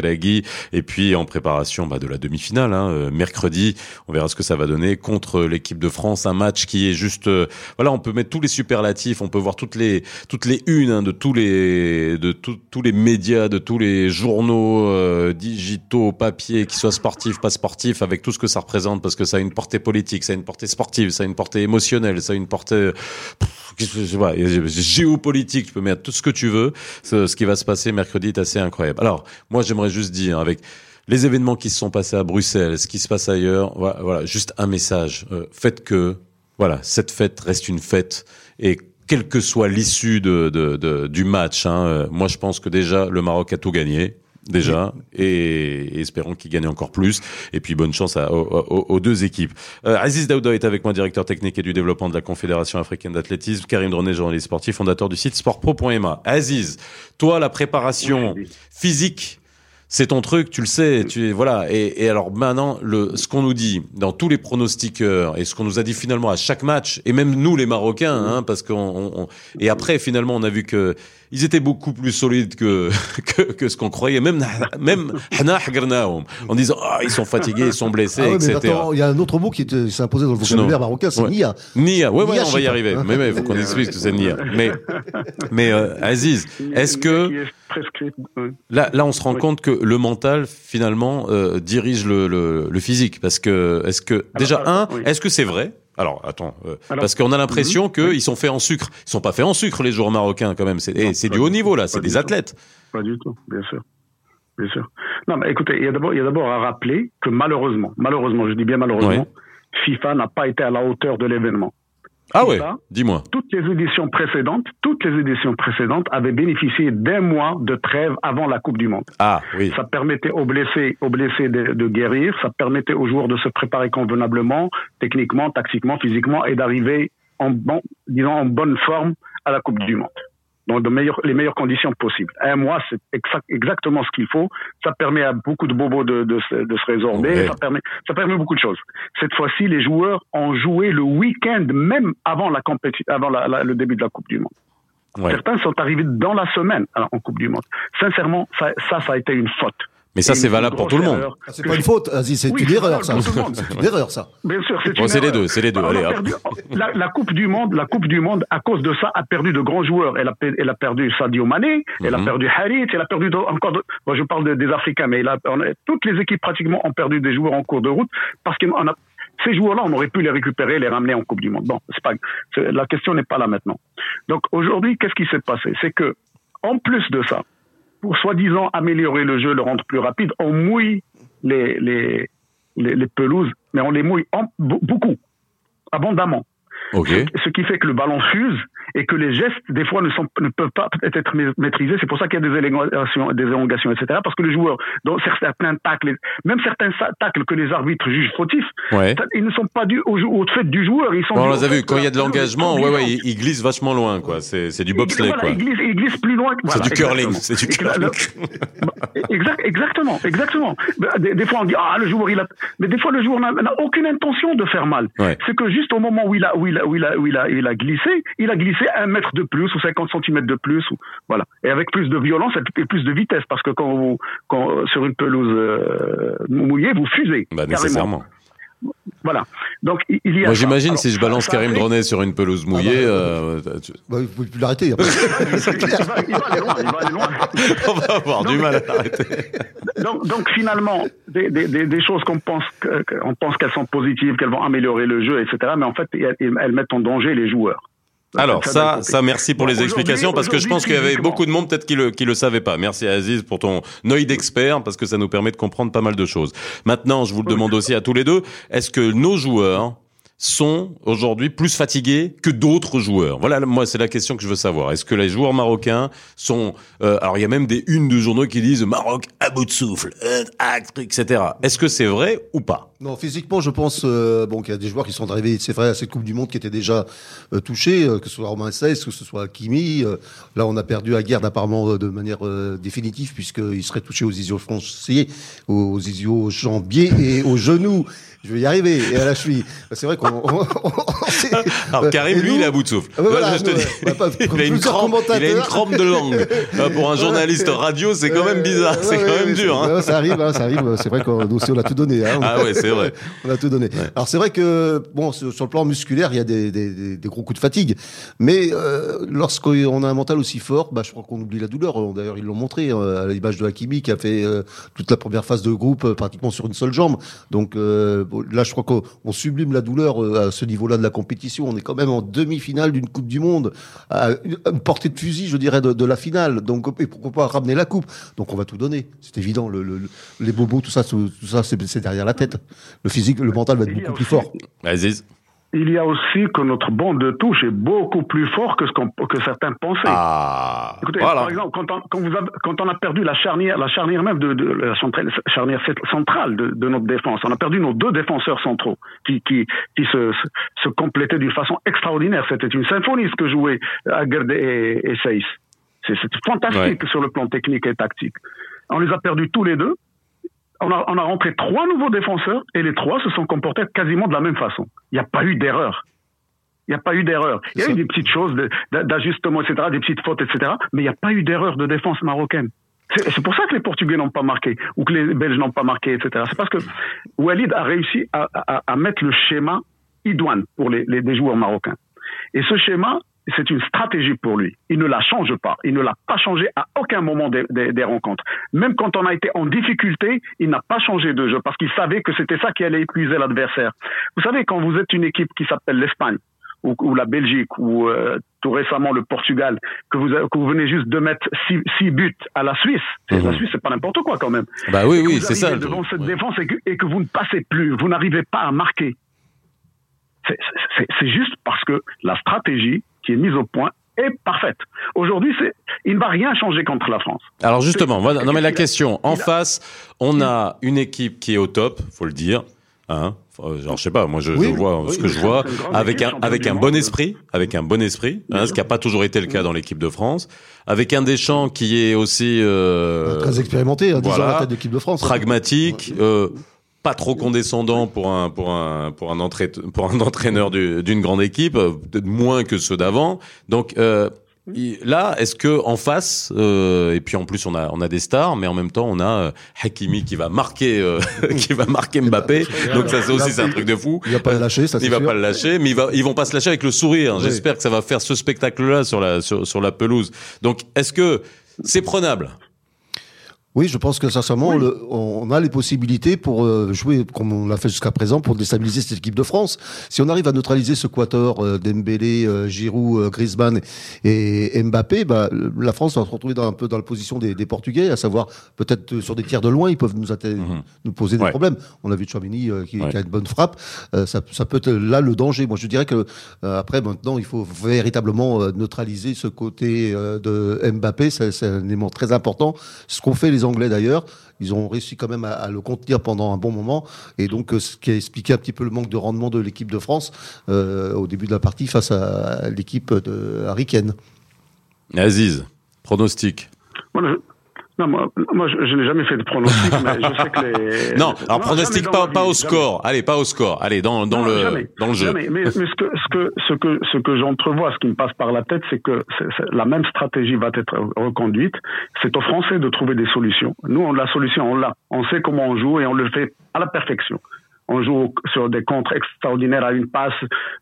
et puis en préparation bah, de la demi-finale, hein, mercredi, on verra ce que ça va donner contre l'équipe de France, un match qui est juste, voilà, on peut mettre tous les superlatifs, on peut voir toutes les toutes les unes hein, de tous les de tous les médias, de tous les journaux digitaux, papier, qui soient sportifs, pas sportifs, avec tout ce que ça représente, parce que ça a une portée politique, ça a une portée sportive, ça a une portée émotionnelle, ça a une portée géopolitique, tu peux mettre tout ce que tu veux. Ce, qui va se passer mercredi est assez incroyable. Alors, moi, j'aimerais juste dire, avec les événements qui se sont passés à Bruxelles, ce qui se passe ailleurs, voilà, juste un message. Euh, faites que, voilà, cette fête reste une fête et quelle que soit l'issue de, du match, hein, euh, moi je pense que déjà le Maroc a tout gagné déjà. Et, espérons qu'il gagne encore plus. Et puis bonne chance aux, deux équipes. Euh, Aziz Daouda est avec moi, directeur technique et du développement de la Confédération africaine d'athlétisme, Karim Dronet, journaliste sportif, fondateur du site sportpro.ma. Aziz, toi la préparation physique c'est ton truc, tu le sais, tu voilà. Et, alors maintenant, le, ce qu'on nous dit dans tous les pronostiqueurs et ce qu'on nous a dit finalement à chaque match, et même nous les Marocains, hein, parce qu'on et après finalement on a vu que ils étaient beaucoup plus solides que que, que ce qu'on croyait. Même même en disant ah ils sont fatigués, ils sont blessés, ah etc. il y a un autre mot qui s'est imposé dans le vocabulaire marocain, c'est Nia. Nia, ouais, ouais, on va y arriver. Mais mais faut qu'on explique ce que c'est Nia. Mais mais euh, Aziz, est-ce que là là on se rend compte que le mental finalement euh, dirige le, le, le physique parce que est-ce que déjà un, est-ce que c'est vrai? Alors, attends, euh, parce qu'on a l'impression qu'ils sont faits en sucre. Ils sont pas faits en sucre, les joueurs marocains, quand même. C'est du haut niveau, là. C'est des athlètes. Pas du tout, bien sûr. Bien sûr. Non, mais écoutez, il y a d'abord à rappeler que malheureusement, malheureusement, je dis bien malheureusement, FIFA n'a pas été à la hauteur de l'événement. Ah ouais, dis-moi. Toutes les éditions précédentes, toutes les éditions précédentes avaient bénéficié d'un mois de trêve avant la Coupe du Monde. Ah oui. Ça permettait aux blessés, aux blessés de, guérir, ça permettait aux joueurs de se préparer convenablement, techniquement, tactiquement, physiquement, et d'arriver en bon, disons, en bonne forme à la Coupe du Monde dans de meilleures, les meilleures conditions possibles. Un mois, c'est exactement ce qu'il faut. Ça permet à beaucoup de bobos de, de, de se résorber. Ça, permet, ça permet beaucoup de choses. Cette fois-ci, les joueurs ont joué le week-end, même avant, la avant la, le début de la Coupe du Monde. Certains sont arrivés dans la semaine en Coupe du Monde. Sincèrement, ça, ça, ça a été une faute. Mais ça, c'est valable pour tout le monde. Ah, c'est pas une faute, c'est une erreur, ça. C'est une erreur, ça. Bien sûr, c'est bon, c'est les deux, c'est les deux. Allez, la, la, Coupe du Monde, la Coupe du Monde, à cause de ça, a perdu de grands joueurs. Elle a, elle a perdu Sadio Mané, elle a mhm. perdu Harit, elle a perdu encore. De, moi, je parle des Africains, mais toutes les équipes pratiquement ont perdu des joueurs en cours de route parce qu'on a ces joueurs-là, on aurait pu les récupérer, les ramener en Coupe du Monde. Bon, c'est pas, la question n'est pas là maintenant. Donc aujourd'hui, qu'est-ce qui s'est passé? C'est que, en plus de ça, pour soi-disant améliorer le jeu, le rendre plus rapide, on mouille les, les, les, pelouses, mais on les mouille beaucoup, abondamment. Ce qui fait que le ballon fuse et que les gestes, des fois, ne, sont, ne peuvent pas être maîtrisés. C'est pour ça qu'il y a des élongations, des élongations, etc. Parce que les joueurs, dans certains tacles, même certains tacles que les arbitres jugent fautifs, ils ne sont pas dus au, au, fait du joueur. Ils sont bon, on les a vu, quand il y a de l'engagement, ouais, ouais, ils, glissent vachement loin, quoi. C'est du bobsleigh, quoi. Ils glissent, ils glissent plus loin. c'est du curling, c'est du curling. Exact, exactement, exactement. Bah, des, des, fois, on dit, ah, le joueur, il a, mais des fois, le joueur n'a aucune intention de faire mal. C'est que juste au moment où il a, où il a, où il a, où il a, il a glissé, il a glissé c'est un mètre de plus ou 50 cm de plus, ou, voilà. Et avec plus de violence et plus de vitesse, parce que quand vous, quand, sur une pelouse euh, mouillée, vous fusez. Bah, nécessairement. Voilà. Donc il y a. Moi j'imagine si je balance Karim Dronet sur une pelouse mouillée. Ah bah, euh, bah, vous pouvez plus l'arrêter. il, va, aller loin. Il va aller loin. On va avoir du mal à l'arrêter. Donc, donc, finalement, des, des, des choses qu'on pense qu'on pense qu'elles sont positives, qu'elles vont améliorer le jeu, etc. Mais en fait, elles mettent en danger les joueurs. Alors ça, ça, merci pour les explications parce que je pense qu'il y avait beaucoup de monde peut-être qui le qui le savait pas. Merci Aziz pour ton œil d'expert parce que ça nous permet de comprendre pas mal de choses. Maintenant, je vous le demande aussi à tous les deux, est-ce que nos joueurs sont aujourd'hui plus fatigués que d'autres joueurs Voilà, moi c'est la question que je veux savoir. Est-ce que les joueurs marocains sont euh, alors il y a même des unes de journaux qui disent Maroc à bout de souffle, un acte, etc. Est-ce que c'est vrai ou pas? Non, physiquement, je pense euh, bon qu'il y a des joueurs qui sont arrivés, c'est vrai, à cette Coupe du Monde qui étaient déjà euh, touchés, euh, que ce soit Romain Seyss, que ce soit Kimi. là, on a perdu à guerre apparemment de manière définitive puisqu'il serait touché aux ischio-fonciers, aux ischio-jambiers et aux genoux je vais y arriver. Et à la cheville. C'est vrai qu'on. Alors Karim, lui, il a bout de souffle. je te dis, il, a une crampe, il a une crampe de langue. pour un journaliste radio, c'est quand même bizarre. c'est quand même dur. Hein. Ça arrive, hein, ça arrive. C'est vrai qu'on on a tout donné. Hein. Ah ouais, c'est vrai. on a tout donné. Alors c'est vrai que bon, sur, le plan musculaire, il y a des, des, des, gros coups de fatigue. Mais euh, lorsqu'on a un mental aussi fort, bah, je crois qu'on oublie la douleur. D'ailleurs, ils l'ont montré euh, à l'image de Hakimi qui a fait euh, toute la première phase de groupe euh, pratiquement sur une seule jambe. Donc euh, là, je crois qu'on sublime la douleur euh, à ce niveau-là de la compétition. On est quand même en demi-finale d'une Coupe du Monde, à une portée de fusil, je dirais, de, la finale. Donc, et pourquoi pas ramener la coupe? Donc, on va tout donner. C'est évident. Le, les bobos, tout ça, tout ça, c'est derrière la tête. Le physique, le mental va être beaucoup plus fort. Vas-y il y a aussi que notre bande de touche est beaucoup plus fort que ce que certains pensaient. Ah, Écoutez, par exemple, quand on, quand, vous quand on a perdu la charnière, la charnière même de, de la charnière centrale de, de, notre défense, on a perdu nos deux défenseurs centraux qui, qui, qui se, se complétaient d'une façon extraordinaire. C'était une symphonie ce que jouaient Aguerd et, et C'est fantastique sur le plan technique et tactique. On les a perdus tous les deux on a, on a rentré trois nouveaux défenseurs et les trois se sont comportés quasiment de la même façon. Il n'y a pas eu d'erreur. Il n'y a pas eu d'erreur. Il y a eu des petites choses d'ajustement, etc., des petites fautes, etc., mais il n'y a pas eu d'erreur de défense marocaine. C'est pour ça que les Portugais n'ont pas marqué ou que les Belges n'ont pas marqué, etc. C'est parce que Walid a réussi à, à, à mettre le schéma idoine pour les, les, les joueurs marocains. Et ce schéma, c'est une stratégie pour lui. Il ne la change pas. Il ne l'a pas changé à aucun moment des, des, rencontres. Même quand on a été en difficulté, il n'a pas changé de jeu parce qu'il savait que c'était ça qui allait épuiser l'adversaire. Vous savez, quand vous êtes une équipe qui s'appelle l'Espagne, ou, ou, la Belgique, ou euh, tout récemment le Portugal, que vous, que vous venez juste de mettre six, six buts à la Suisse, mmh. la Suisse c'est pas n'importe quoi quand même. Bah oui, oui, c'est ça. Devant cette défense et que, et que vous ne passez plus, vous n'arrivez pas à marquer. C'est juste parce que la stratégie qui est mise au point est parfaite. Aujourd'hui, c'est, il ne va rien changer contre la France. Alors justement, non mais la question, en face, on a une équipe qui est au top, faut le dire. Hein, genre, je sais pas, moi je, vois ce que je vois avec un avec un bon esprit, avec un bon esprit, hein, ce qui n'a pas toujours été le cas dans l'équipe de France, avec un Deschamps qui est aussi euh, très expérimenté, hein, voilà, la tête d'équipe de France, hein. pragmatique. Euh, pas trop condescendant pour un pour un pour un pour un entraîneur d'une grande équipe, peut-être moins que ceux d'avant. Donc euh, là, est-ce que en face, euh, et puis en plus on a on a des stars, mais en même temps on a euh, Hakimi qui va marquer euh, qui va marquer Mbappé. Donc ça c'est aussi c'est un truc de fou. Il va pas le lâcher, ça. Il va pas le lâcher, mais il va, ils vont pas se lâcher avec le sourire. J'espère que ça va faire ce spectacle-là sur la sur, sur la pelouse. Donc est-ce que c'est prenable? Oui, je pense que sincèrement, on a les possibilités pour euh, jouer comme on l'a fait jusqu'à présent pour déstabiliser cette équipe de France. Si on arrive à neutraliser ce quator euh, Dembélé, euh, Giroud, euh, Griezmann et, Mbappé, bah, la France va se retrouver dans, un peu dans la position des, des Portugais, à savoir peut-être sur des tirs de loin, ils peuvent nous, mhm. nous poser des problèmes. On a vu Chouamini qui, qui, a une bonne frappe. ça, ça, peut être là le danger. Moi, je dirais que après maintenant, il faut véritablement neutraliser ce côté de Mbappé. C'est un élément très important. Ce qu'on fait les Anglais d'ailleurs. Ils ont réussi quand même à, le contenir pendant un bon moment. Et donc, euh, ce qui a expliqué un petit peu le manque de rendement de l'équipe de France euh, au début de la partie face à, l'équipe de Harry Kane. Aziz, pronostic. Non, moi, moi je, je n'ai jamais fait de pronostic, mais je sais que les. Non, alors pronostic pas, pas au score. Allez, pas au score. Allez, dans, dans le dans le jeu. Jamais. Mais, mais, ce que ce que ce que ce que j'entrevois, ce qui me passe par la tête, c'est que la même stratégie va être reconduite. C'est aux Français de trouver des solutions. Nous, on la solution, on l'a. On sait comment on joue et on le fait à la perfection on joue sur des contres extraordinaires à une passe,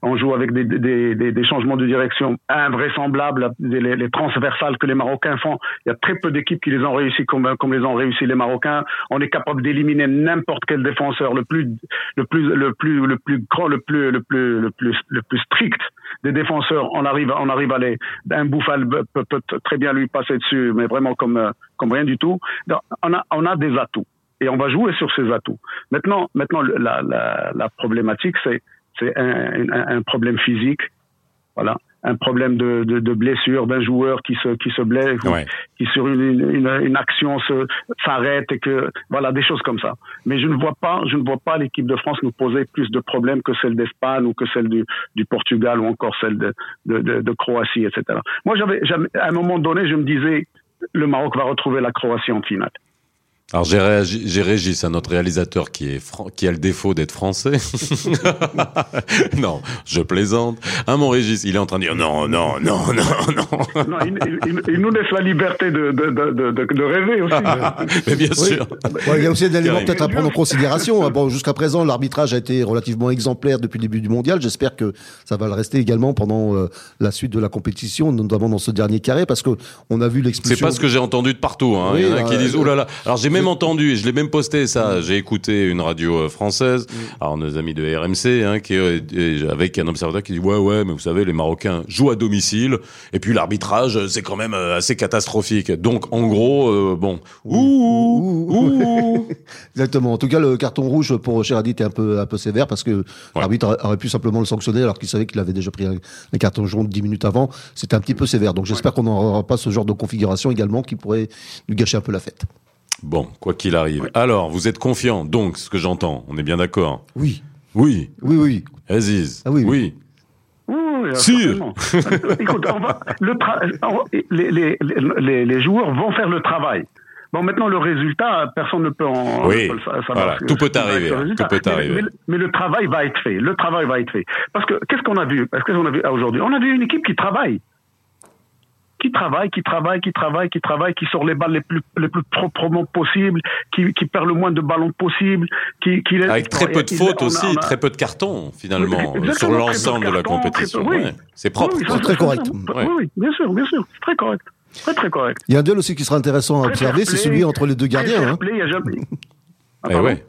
on joue avec des, des, des, des changements de direction invraisemblables, les, les, transversales que les Marocains font. Il y a très peu d'équipes qui les ont réussi comme, comme les ont réussi les Marocains. On est capable d'éliminer n'importe quel défenseur, le plus, le plus, le plus, le plus grand, le plus, le plus, le plus, le plus strict des défenseurs. On arrive, on arrive à les, un bouffal peut, peut très bien lui passer dessus, mais vraiment comme, comme rien du tout. On a, on a des atouts et on va jouer sur ces atouts. Maintenant, maintenant la, la, la problématique, c'est c'est un, un, un, problème physique. Voilà. un problème de, de, de blessure d'un joueur qui se qui se blesse, ou Ouais. qui sur une, une, une action se s'arrête et que voilà des choses comme ça. Mais je ne vois pas, je ne vois pas l'équipe de France nous poser plus de problèmes que celle d'Espagne ou que celle du, du Portugal ou encore celle de, de, de, de Croatie, etc. Moi, j'avais- à un moment donné, je me disais, le Maroc va retrouver la Croatie en finale. Alors j'ai réagi, Régis, à notre réalisateur qui est qui a le défaut d'être français. non, je plaisante. Hein, mon Régis, il est en train de dire non, non, non, non, non. Non, il, il- il- il nous laisse la liberté de, de, de, de, de- de rêver aussi. Mais bien Oui. sûr. Il y a aussi un élément Karim. peut-être à prendre en considération. hein. Bon, jusqu'à présent, l'arbitrage a été relativement exemplaire depuis le début du mondial. J'espère que ça va le rester également pendant euh, la suite de la compétition, notamment dans ce dernier carré, parce que on a vu l'expulsion. C'est pas ce que j'ai entendu de partout. Hein. Oui, Il y en a qui bah, disent euh, oh là là. Alors j'ai même entendu et je l'ai même posté ça. J'ai écouté une radio euh, française. Mm. Alors nos amis de RMC, hein, qui euh, avec un observateur qui dit ouais ouais, mais vous savez les Marocains jouent à domicile et puis l'arbitrage euh, c'est quand même assez catastrophique. Donc en gros euh, bon. Ouh, ouh. Exactement. En tout cas, le carton rouge pour Cheradi était un peu, un peu sévère parce que l'arbitre aurait- pu simplement le sanctionner alors qu'il savait qu'il avait déjà pris un, un carton jaune dix minutes avant. C'était un petit peu sévère. Donc j'espère qu'on n'aura pas ce genre de configuration également qui pourrait nous gâcher un peu la fête. Bon, quoi qu'il arrive. Alors, vous êtes confiant, donc, ce que j'entends, on est bien d'accord. Oui, Oui, oui, oui. Aziz. Ah oui, oui. oui. Écoute, on va, le tra- on- les, les, les, les joueurs vont faire le travail. Bon, maintenant, le résultat, personne ne peut en Oui, savoir voilà, tout peut arriver, hein, tout peut Mais- arriver. Mais, mais le travail va être fait. Le travail va être fait. Parce que qu'est-ce qu'on a vu? Qu'est-ce qu'on a vu aujourd'hui? On a vu une équipe qui travaille. Qui travaille, qui travaille, qui travaille, qui travaille, qui sort les balles les plus, les plus proprement possible, qui, qui perd le moins de ballons possible, qui, qui Avec très peu de fautes a- aussi, a- très peu de cartons, finalement, Oui, sur l'ensemble de la compétition. peu- oui. Ouais. C'est propre. Oui, ça, très c'est correct. Oui, Ouais. oui, bien sûr, bien sûr. C'est très correct. Très, très correct. Il y a un duel aussi qui sera intéressant à Très observer, c'est celui entre les deux gardiens. hein. il y a jamais- Ah, Eh ouais.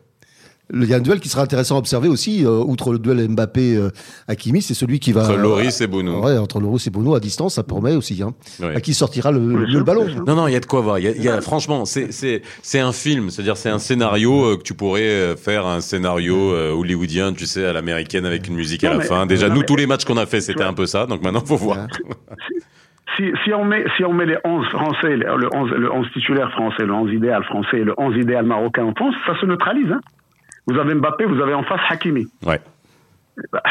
Il y a un duel qui sera intéressant à observer aussi, euh, outre le duel Mbappé-Hakimi, c'est celui qui va... Entre Loris et Bounou. Ouais, entre Loris et Bono à distance, ça promet aussi. Hein. À qui sortira le, le ballon. Non, non, il y a de quoi voir. Il y a, il y a- franchement, c'est c'est c'est un film, c'est-à-dire c'est un scénario euh, que tu pourrais euh, faire un scénario euh, hollywoodien, tu sais, à l'américaine avec une musique à Non, la mais- fin. Déjà, non, nous mais- tous les matchs qu'on a fait, c'était un peu ça. Donc maintenant, faut voir. Si, si, on met, si on met les 11 français, le le 11, le 11 titulaire français, le 11 idéal français et le 11 idéal marocain en France, ça se neutralise. Hein. Vous avez Mbappé, vous avez en face Hakimi. Ouais.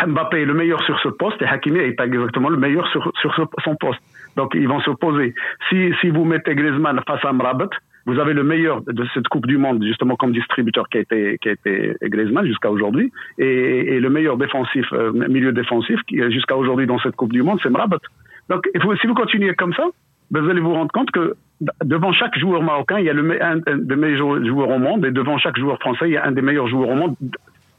Mbappé est le meilleur sur ce poste et Hakimi est exactement le meilleur sur, sur ce- son poste. Donc ils vont s'opposer. Si, si vous mettez Griezmann face à Mrabat, vous avez le meilleur de cette Coupe du Monde, justement comme distributeur qui a été, qui a été Griezmann jusqu'à aujourd'hui, et, et le meilleur défensif, euh, milieu défensif jusqu'à aujourd'hui dans cette Coupe du Monde, c'est Mrabat. Donc si vous continuez comme ça, ben, vous allez vous rendre compte que devant chaque joueur marocain, il y a le, un, un des meilleurs joueurs au monde, et devant chaque joueur français, il y a un des meilleurs joueurs au monde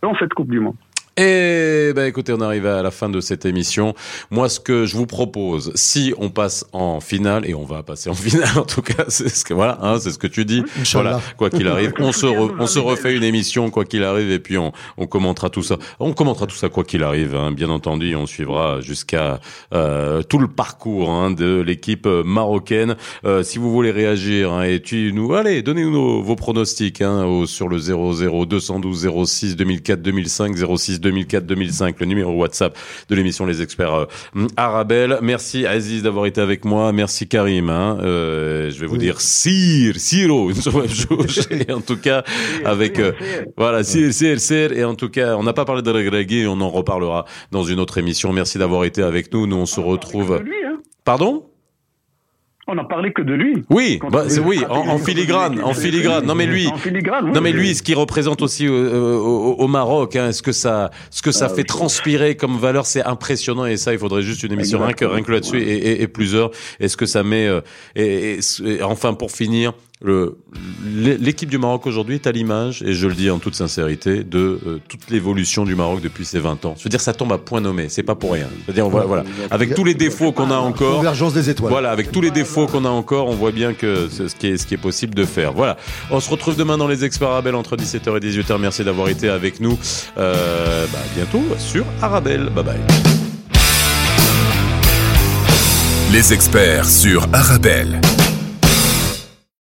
dans cette Coupe du Monde. Et ben écoutez, on arrive à la fin de cette émission. Moi, ce que je vous propose, si on passe en finale, et on va passer en finale en tout cas, c'est ce que voilà, hein, c'est ce que tu dis. Voilà, quoi qu'il arrive, on se re- on se refait une émission quoi qu'il arrive, et puis on, on commentera tout ça. On commentera tout ça quoi qu'il arrive, hein, bien entendu. et On suivra jusqu'à euh, tout le parcours hein, de l'équipe euh, marocaine. Euh, si vous voulez réagir, hein, et tu nous, allez, donnez-nous vos pronostics hein, au- sur le 00 212 06 2004 2005 06 2004 2005, le numéro WhatsApp de l'émission Les Experts euh, Arabelle. Merci Aziz d'avoir été avec moi. Merci Karim. Hein. Euh, je vais vous Oui. dire Sir, Siro, une. Et en tout cas, avec euh, voilà, Sir, Sir, Sir. Et en tout cas, on n'a pas parlé de Regragui, on en reparlera dans une autre émission. Merci d'avoir été avec nous. Nous, on se retrouve. De lui, hein. Pardon? On n'a parlé que de lui. Oui, bah, oui, en, en filigrane, en filigrane. Non mais lui, En filigrane, oui. non mais lui, ce qu'il représente aussi au, au- au Maroc, hein, ce que ça, ce que ça Ah, fait oui. transpirer comme valeur, c'est impressionnant et ça, il faudrait juste une émission rien que, Exactement. rien que là-dessus et, et- et plusieurs. Est-ce que ça met euh, et, et- et enfin pour finir, l'équipe du Maroc aujourd'hui est à l'image et je le dis en toute sincérité de euh, toute l'évolution du Maroc depuis ces 20 ans. Je veux dire, ça tombe à point nommé, c'est pas pour rien. Je veux dire, voilà, voilà. avec tous les défauts qu'on a encore. Convergence des étoiles. Voilà, avec tous les défauts qu'on a encore, on voit bien que c'est ce qui est, ce qui est possible de faire. Voilà. On se retrouve demain dans les experts Arabelle entre 17h et 18h. Merci d'avoir été avec nous. Euh, bah, bientôt sur Arabelle. Bye bye. Les experts sur Arabelle.